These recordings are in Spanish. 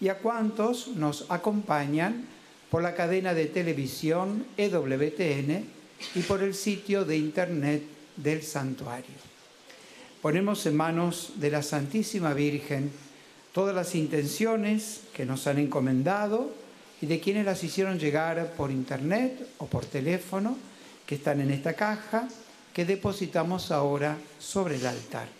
y a cuantos nos acompañan por la cadena de televisión EWTN y por el sitio de internet del santuario. Ponemos en manos de la Santísima Virgen todas las intenciones que nos han encomendado y de quienes las hicieron llegar por internet o por teléfono, que están en esta caja que depositamos ahora sobre el altar.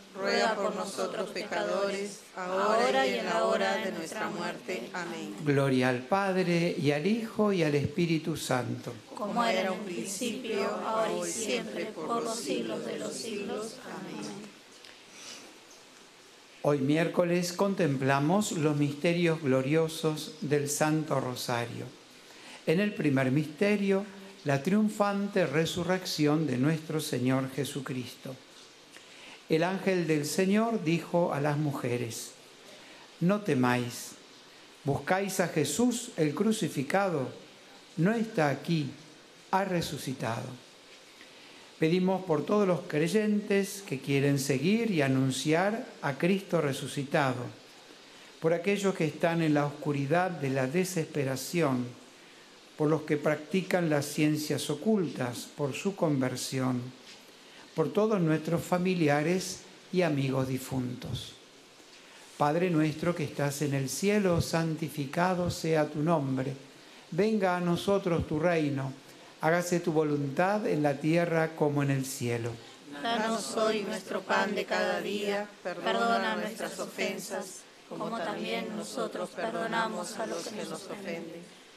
ruega por nosotros pecadores, ahora y en la hora de nuestra muerte. Amén. Gloria al Padre, y al Hijo, y al Espíritu Santo. Como era en un principio, ahora y siempre, por los siglos de los siglos. Amén. Hoy miércoles contemplamos los misterios gloriosos del Santo Rosario. En el primer misterio, la triunfante resurrección de nuestro Señor Jesucristo el ángel del Señor dijo a las mujeres, no temáis, buscáis a Jesús el crucificado, no está aquí, ha resucitado. Pedimos por todos los creyentes que quieren seguir y anunciar a Cristo resucitado, por aquellos que están en la oscuridad de la desesperación, por los que practican las ciencias ocultas, por su conversión por todos nuestros familiares y amigos difuntos. Padre nuestro que estás en el cielo, santificado sea tu nombre. Venga a nosotros tu reino. Hágase tu voluntad en la tierra como en el cielo. Danos hoy nuestro pan de cada día. Perdona nuestras ofensas, como también nosotros perdonamos a los que nos ofenden.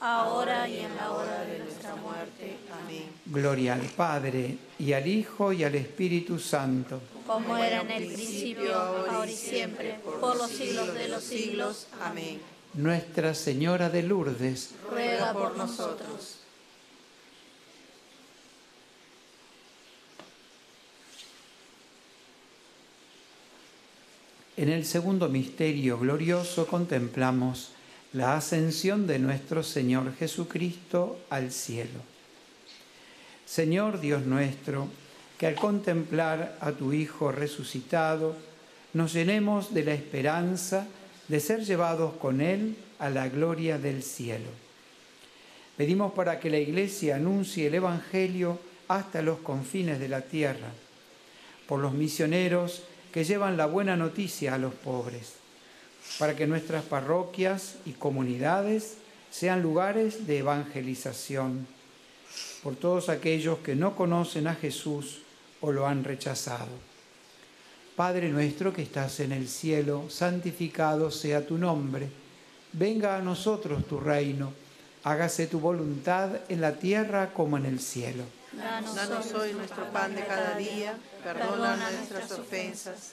ahora y en la hora de nuestra muerte. Amén. Gloria al Padre, y al Hijo, y al Espíritu Santo. Como era en el principio, ahora y siempre, por los siglos de los siglos. Amén. Nuestra Señora de Lourdes, Ruega por nosotros. En el segundo misterio glorioso contemplamos la ascensión de nuestro Señor Jesucristo al cielo. Señor Dios nuestro, que al contemplar a tu Hijo resucitado, nos llenemos de la esperanza de ser llevados con Él a la gloria del cielo. Pedimos para que la Iglesia anuncie el Evangelio hasta los confines de la tierra, por los misioneros que llevan la buena noticia a los pobres, para que nuestras parroquias y comunidades sean lugares de evangelización, por todos aquellos que no conocen a Jesús o lo han rechazado. Padre nuestro que estás en el cielo, santificado sea tu nombre, venga a nosotros tu reino, hágase tu voluntad en la tierra como en el cielo. Danos hoy nuestro pan de cada día, perdona nuestras ofensas,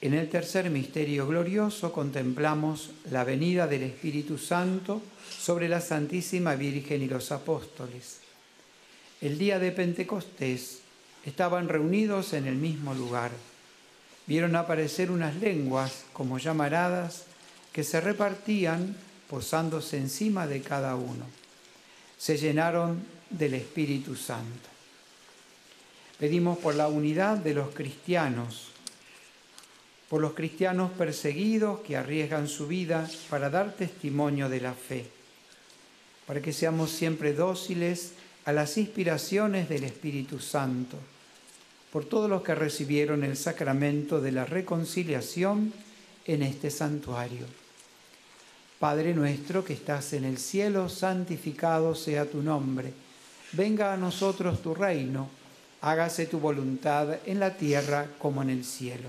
En el tercer misterio glorioso contemplamos la venida del Espíritu Santo sobre la Santísima Virgen y los apóstoles. El día de Pentecostés estaban reunidos en el mismo lugar. Vieron aparecer unas lenguas como llamaradas que se repartían posándose encima de cada uno. Se llenaron del Espíritu Santo. Pedimos por la unidad de los cristianos por los cristianos perseguidos que arriesgan su vida para dar testimonio de la fe, para que seamos siempre dóciles a las inspiraciones del Espíritu Santo, por todos los que recibieron el sacramento de la reconciliación en este santuario. Padre nuestro que estás en el cielo, santificado sea tu nombre. Venga a nosotros tu reino, hágase tu voluntad en la tierra como en el cielo.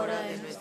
de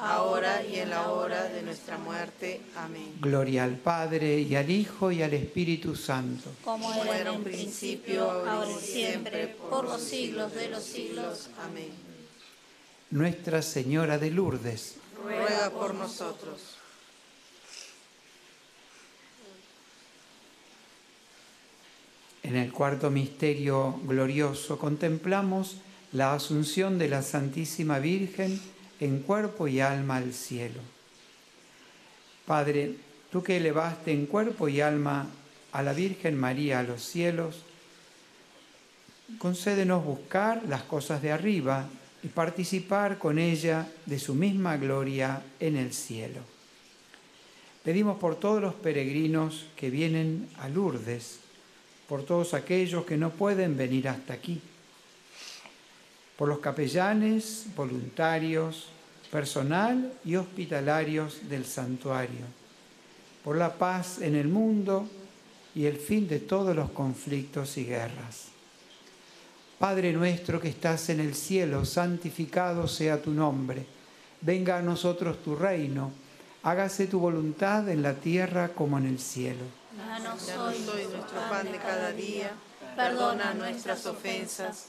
ahora y en la hora de nuestra muerte. Amén. Gloria al Padre y al Hijo y al Espíritu Santo. Como era en un principio, ahora y siempre, por los siglos de los siglos. Amén. Nuestra Señora de Lourdes, ruega por nosotros. En el cuarto misterio glorioso contemplamos la asunción de la Santísima Virgen en cuerpo y alma al cielo. Padre, tú que elevaste en cuerpo y alma a la Virgen María a los cielos, concédenos buscar las cosas de arriba y participar con ella de su misma gloria en el cielo. Pedimos por todos los peregrinos que vienen a Lourdes, por todos aquellos que no pueden venir hasta aquí por los capellanes, voluntarios, personal y hospitalarios del santuario, por la paz en el mundo y el fin de todos los conflictos y guerras. Padre nuestro que estás en el cielo, santificado sea tu nombre, venga a nosotros tu reino, hágase tu voluntad en la tierra como en el cielo. Danos hoy nuestro pan de cada día, perdona nuestras ofensas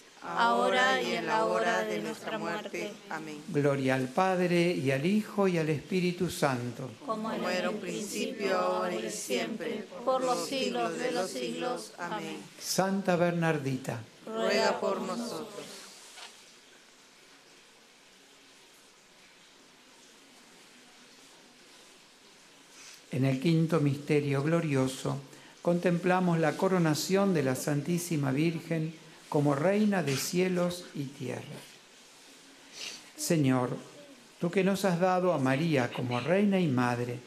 ahora y en la hora de nuestra muerte. Amén. Gloria al Padre y al Hijo y al Espíritu Santo. Como era un principio, ahora y siempre, por los siglos de los siglos. Amén. Santa Bernardita, ruega por nosotros. En el quinto misterio glorioso contemplamos la coronación de la Santísima Virgen como reina de cielos y tierra. Señor, tú que nos has dado a María como reina y madre,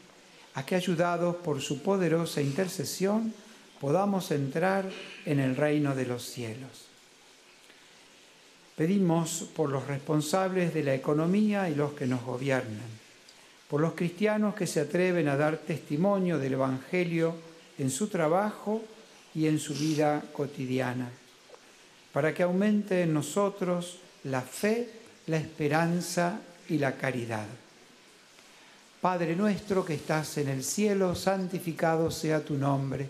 a que ayudados por su poderosa intercesión podamos entrar en el reino de los cielos. Pedimos por los responsables de la economía y los que nos gobiernan, por los cristianos que se atreven a dar testimonio del Evangelio en su trabajo y en su vida cotidiana para que aumente en nosotros la fe, la esperanza y la caridad. Padre nuestro que estás en el cielo, santificado sea tu nombre.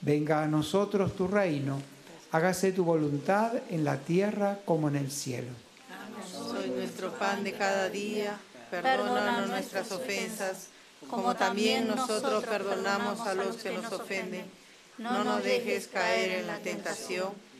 Venga a nosotros tu reino. Hágase tu voluntad en la tierra como en el cielo. Soy nuestro pan de cada día. Perdona nuestras ofensas, como también nosotros perdonamos a los que nos ofenden. No nos dejes caer en la tentación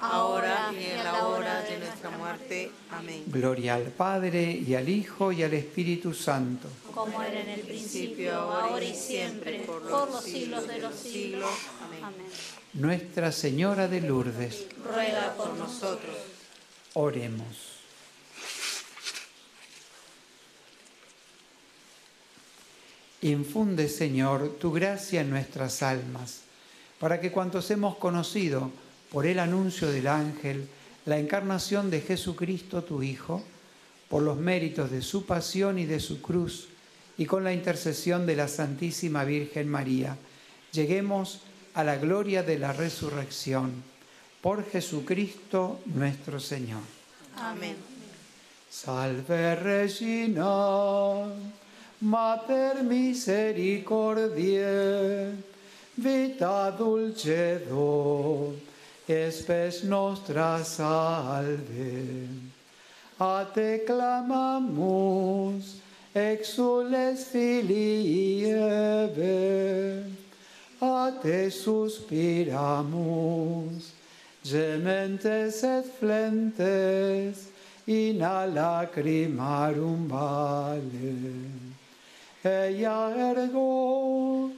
ahora y en la hora de nuestra muerte. Amén. Gloria al Padre, y al Hijo, y al Espíritu Santo. Como era en el principio, ahora y siempre, por los siglos de los siglos. Amén. Nuestra Señora de Lourdes, Ruega por nosotros. oremos. Infunde, Señor, tu gracia en nuestras almas, para que cuantos hemos conocido por el anuncio del ángel la encarnación de Jesucristo, tu Hijo, por los méritos de su pasión y de su cruz, y con la intercesión de la Santísima Virgen María, lleguemos a la gloria de la resurrección. Por Jesucristo nuestro Señor. Amén. Salve Regina, Mater misericordiae, vita dulcedo, espes nostra salve. A te clamamus, exules filii a te suspiramus, gementes et flentes, in a lacrimarum vale. Ea ergo,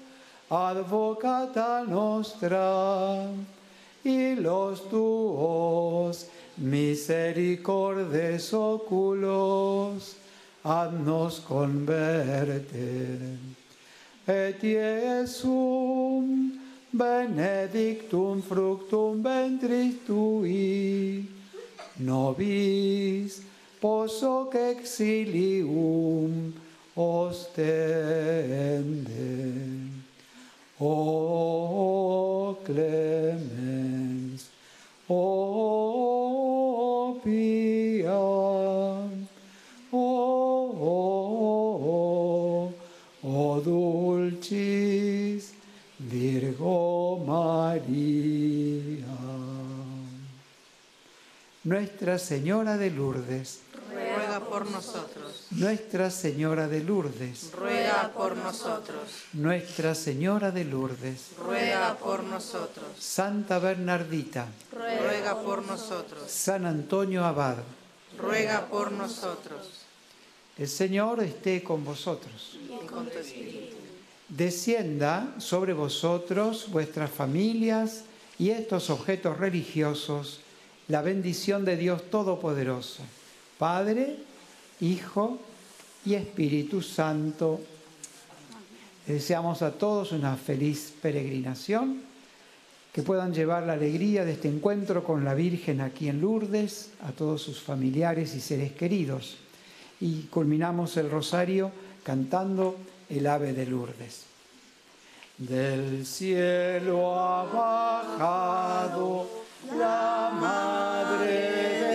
advocata nostra, y los tuos misericordes oculos, haznos converter. Et Iesum benedictum fructum ventris tui, nobis posoc exilium ostende. O clemens, Nuestra Señora de Lourdes, Ruega por nosotros. Nuestra Señora de Lourdes, Ruega por nosotros. Nuestra Señora de Lourdes, Ruega por nosotros. Santa Bernardita, Ruega por nosotros. San Antonio Abad, Ruega por nosotros. el Señor esté con vosotros. Y con tu espíritu. Descienda sobre vosotros, vuestras familias y estos objetos religiosos la bendición de Dios Todopoderoso, Padre, Hijo y Espíritu Santo. Deseamos a todos una feliz peregrinación, que puedan llevar la alegría de este encuentro con la Virgen aquí en Lourdes, a todos sus familiares y seres queridos. Y culminamos el rosario cantando el ave de Lourdes. Del cielo ha bajado la Madre